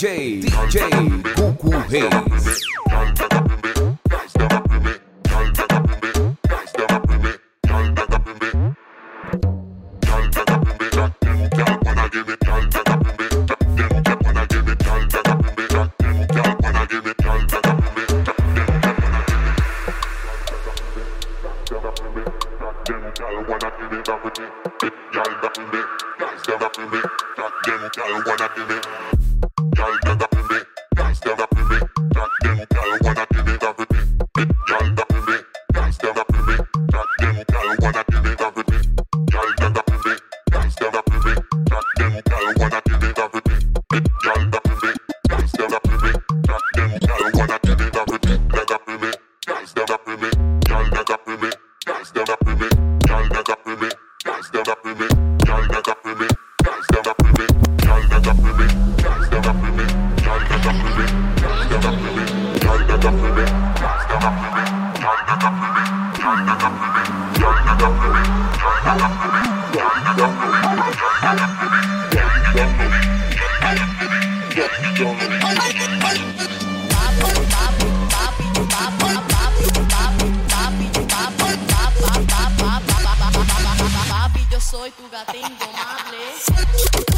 DJ, DJ Gugu Reis. me. That them girl wanna give me. Girl, that Papi, yo soy tu gato indomable.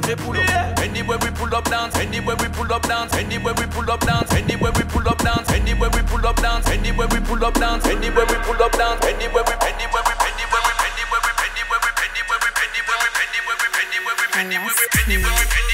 Them they pull up. Yeah. Anywhere we pull up dance, anywhere we pull up dance, anywhere we pull up dance, anywhere we pull up dance, anywhere we pull up dance, anywhere we pull up dance, anywhere we pull up dance, anywhere we, anywhere we, anywhere we, anywhere we, anywhere we, anywhere we, anywhere we, anywhere we, anywhere we, anywhere we, anywhere we,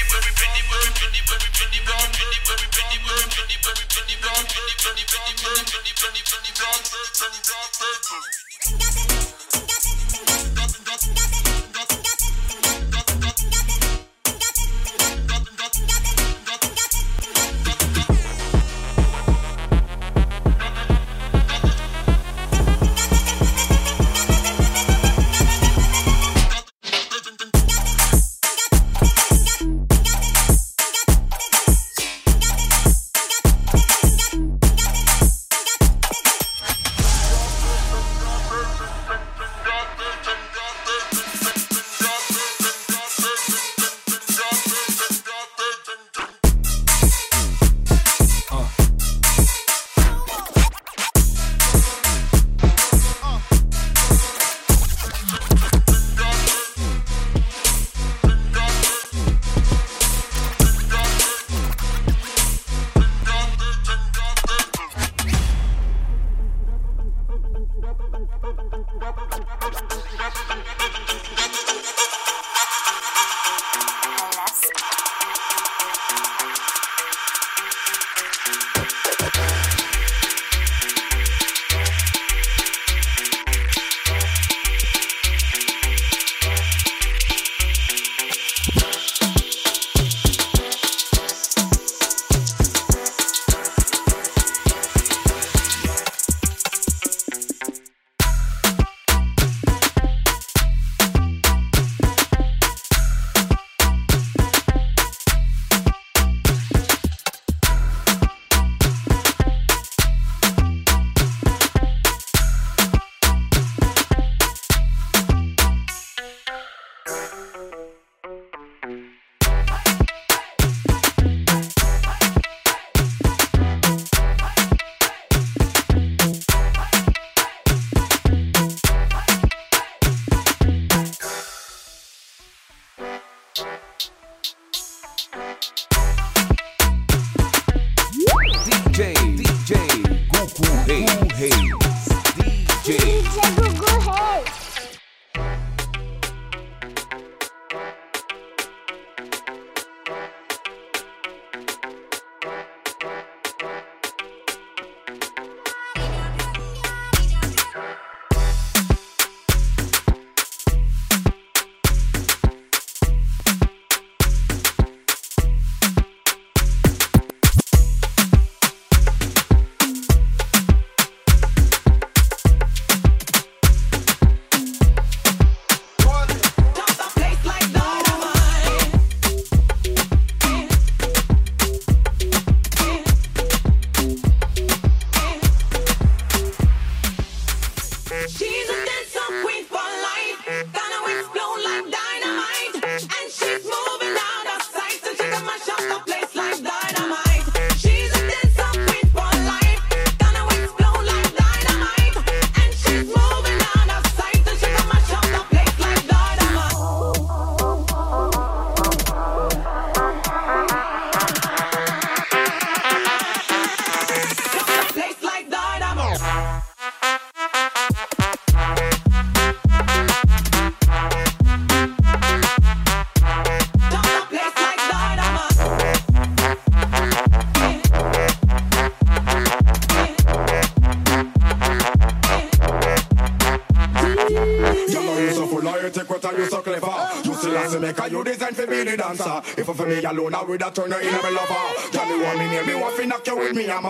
anywhere we. alone, I would have turned her in a lover. Tell me one minute, me want knock you with me, I'm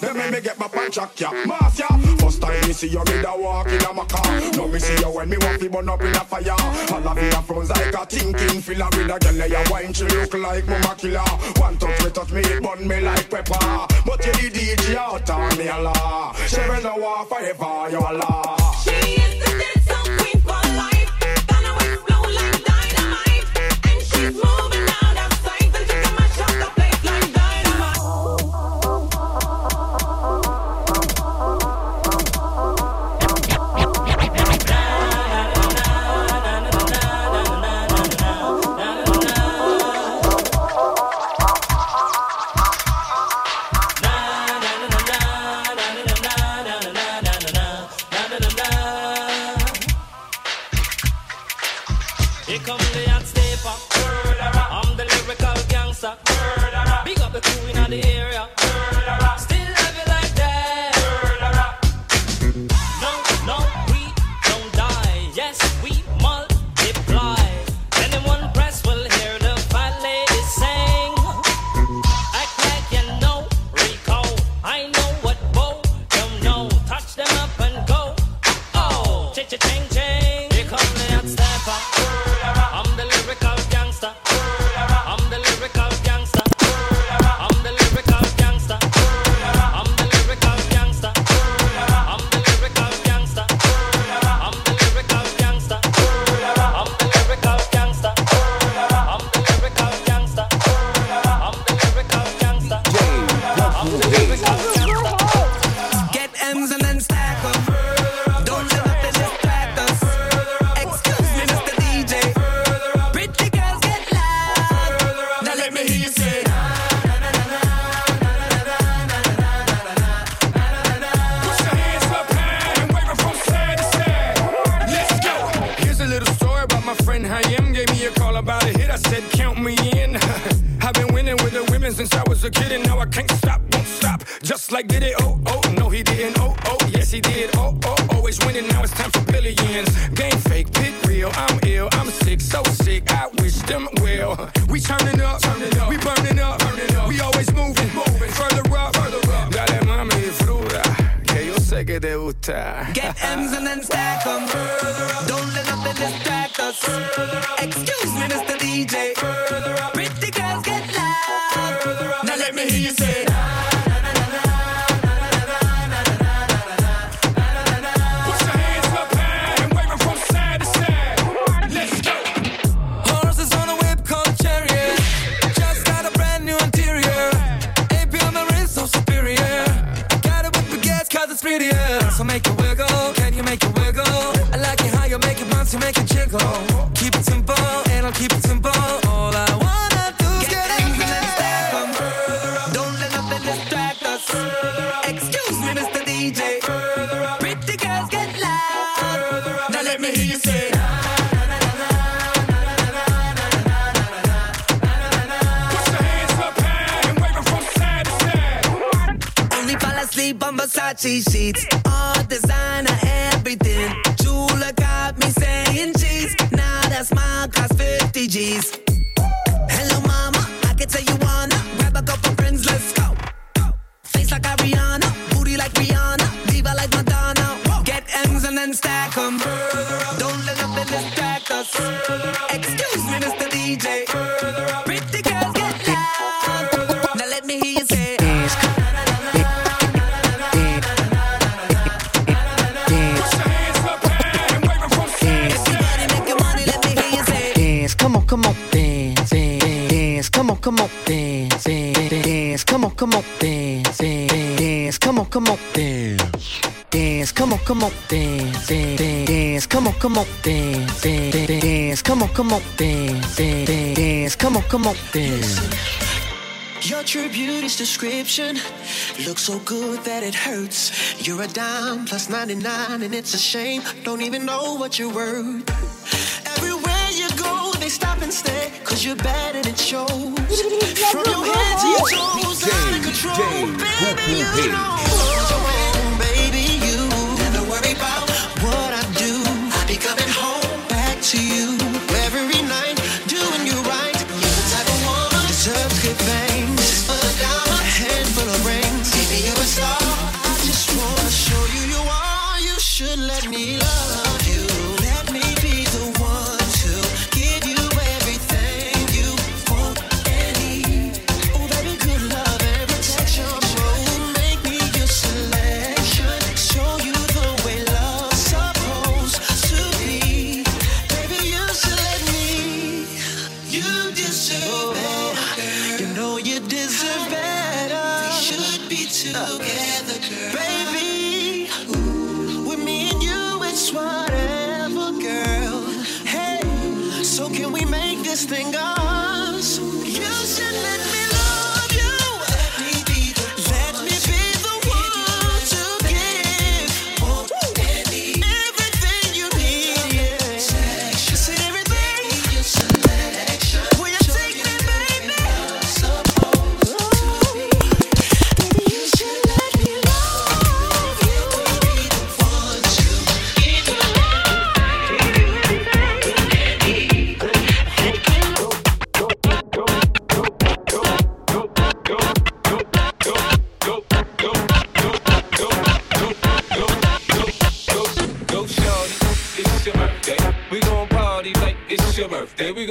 Then make me get my punch up, ya. Mass, ya. First time me see you, me da walk in a my car. Now me see you when me want to burn up in a fire. All of you friends like a thinking filler with a girl, ya wine, she look like mama killer. One touch me, touch me, burn me like pepper. But you the DJ out on me, Allah. She will no war forever, you Allah. A kid, and now I can't stop, won't stop. Just like did it, oh, oh, no, he didn't, oh, oh, yes, he did, oh, oh, always winning, now it's time for billions. Game fake, pick real, I'm ill, I'm sick, so sick, I wish them well. We turning up, turning up, we burning up, burning up, we always moving, moving, further up, further up. Dale mami, fruta, que yo sé que te gusta. Get M's and then stack 'em. Don't let nothing distract us. Excuse me, Mr. DJ. Say. Come on, dance, dance, dance, come on, come on, dance, dance, dance, come on, come on, dance, dance, dance, come on, come on, dance. Your true beauty's description looks so good that it hurts. You're a dime plus 99, and it's a shame. Don't even know what you're worth. Everywhere you go, they stop and stare, cause you're bad and it shows. From your head to your toes, out of control. Baby, you know to you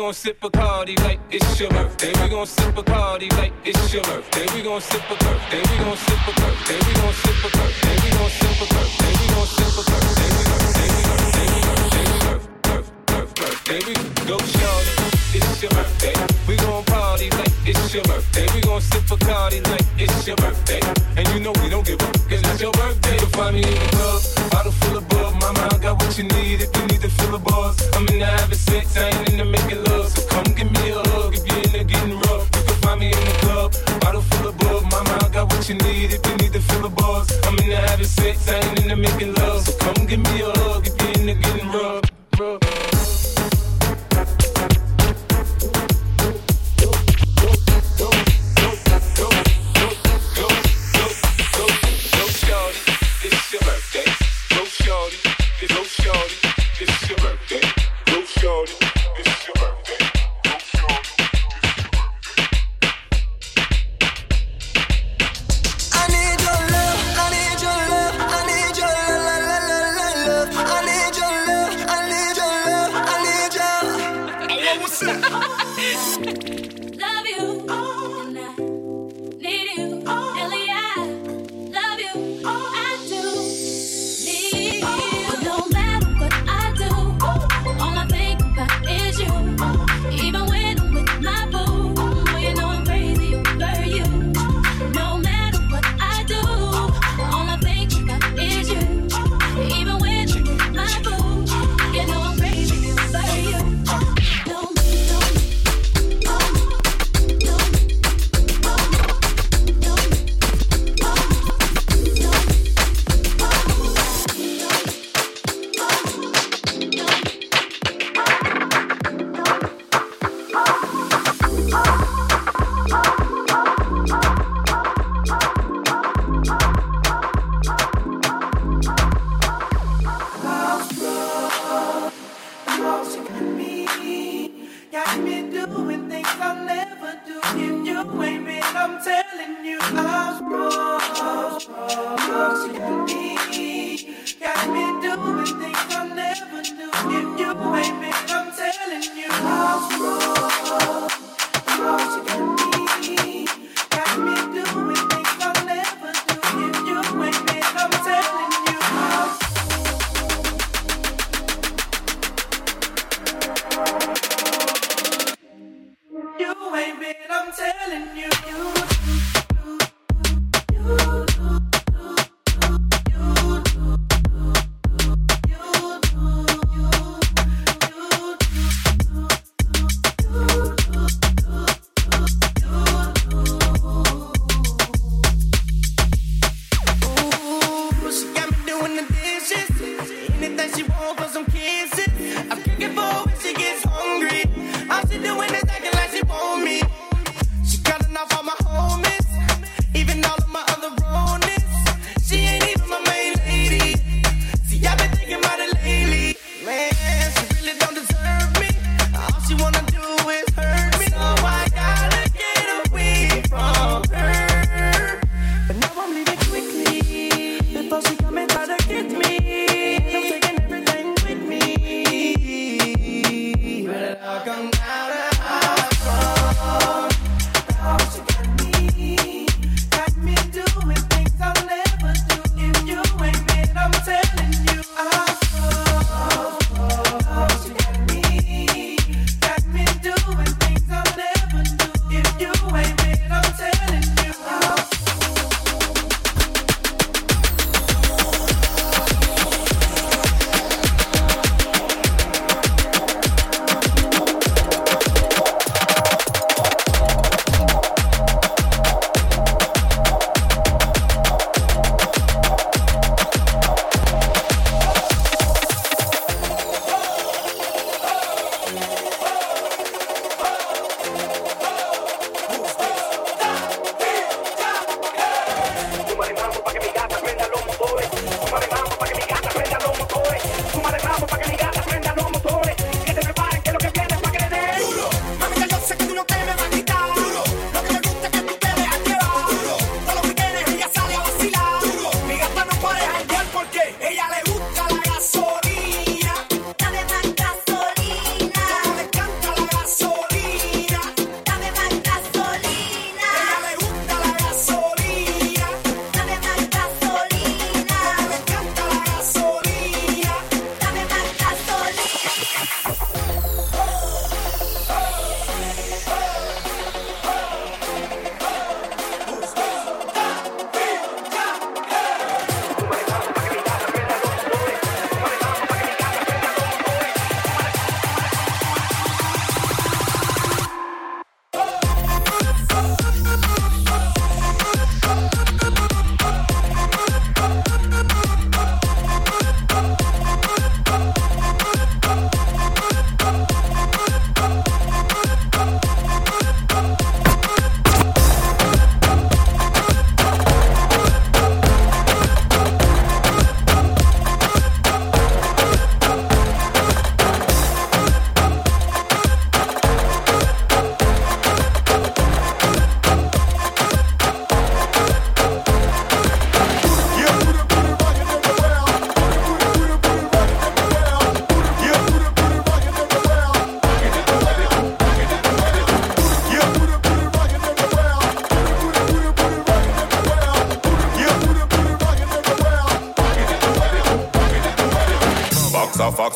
gon' sip a party like it's your birthday. We gon' sip a party like it's your birthday. We gon' sip a birthday. We gon' sip a birthday. We gon' sip a birthday. We gon' sip a birthday. We gon' sip a birthday. We. We birthday. We birthday. We birth, birth, birth, birthday. We go shorty, it's your birthday. We gon' party like it's your birthday. We gon' sip a party like it's your birthday. And you know we don't give up 'cause it's your birthday. You'll find me in the club, bottle full of. Mama, I got what you need if you need to fill the buzz. I'm in the having sex, I ain't into making love. So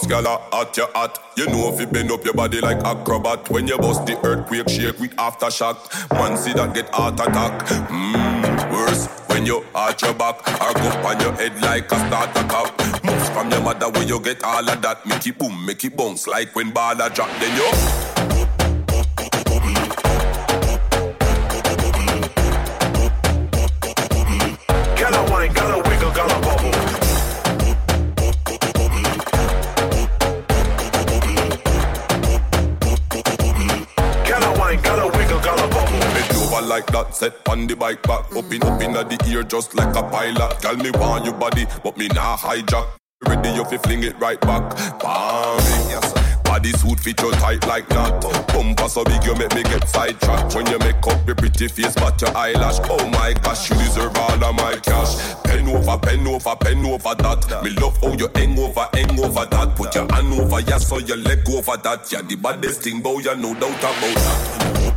gala at your hat. You know if you bend up your body like acrobat. When you bust the earthquake, shake with aftershock. Man, see that get heart attack. Mmm, worse when you arch your back or go on your head like a starter cup. Moves from your mother where you get all of that. Make it boom, make it bounce like when baller drop. Then you. Over like that, set on the bike back. Up in, up in the ear just like a pilot. Tell me want your body, but me nah hijack. Ready you fi fling it right back. Bam, yes. Body suit fit you tight like that. Bumper so big you make me get sidetracked. When you make up your pretty face but your eyelash. Oh my gosh, you deserve all of my cash. Pen over, pen over, pen over that. Me love how you hang over, hang over that. Put your hand over, yeah, so your leg over that. Yeah, the baddest thing, boy, you no doubt about that.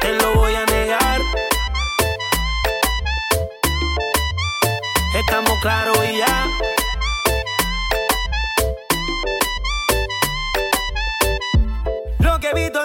Te lo voy a negar. Estamos claros y ya. Lo que he visto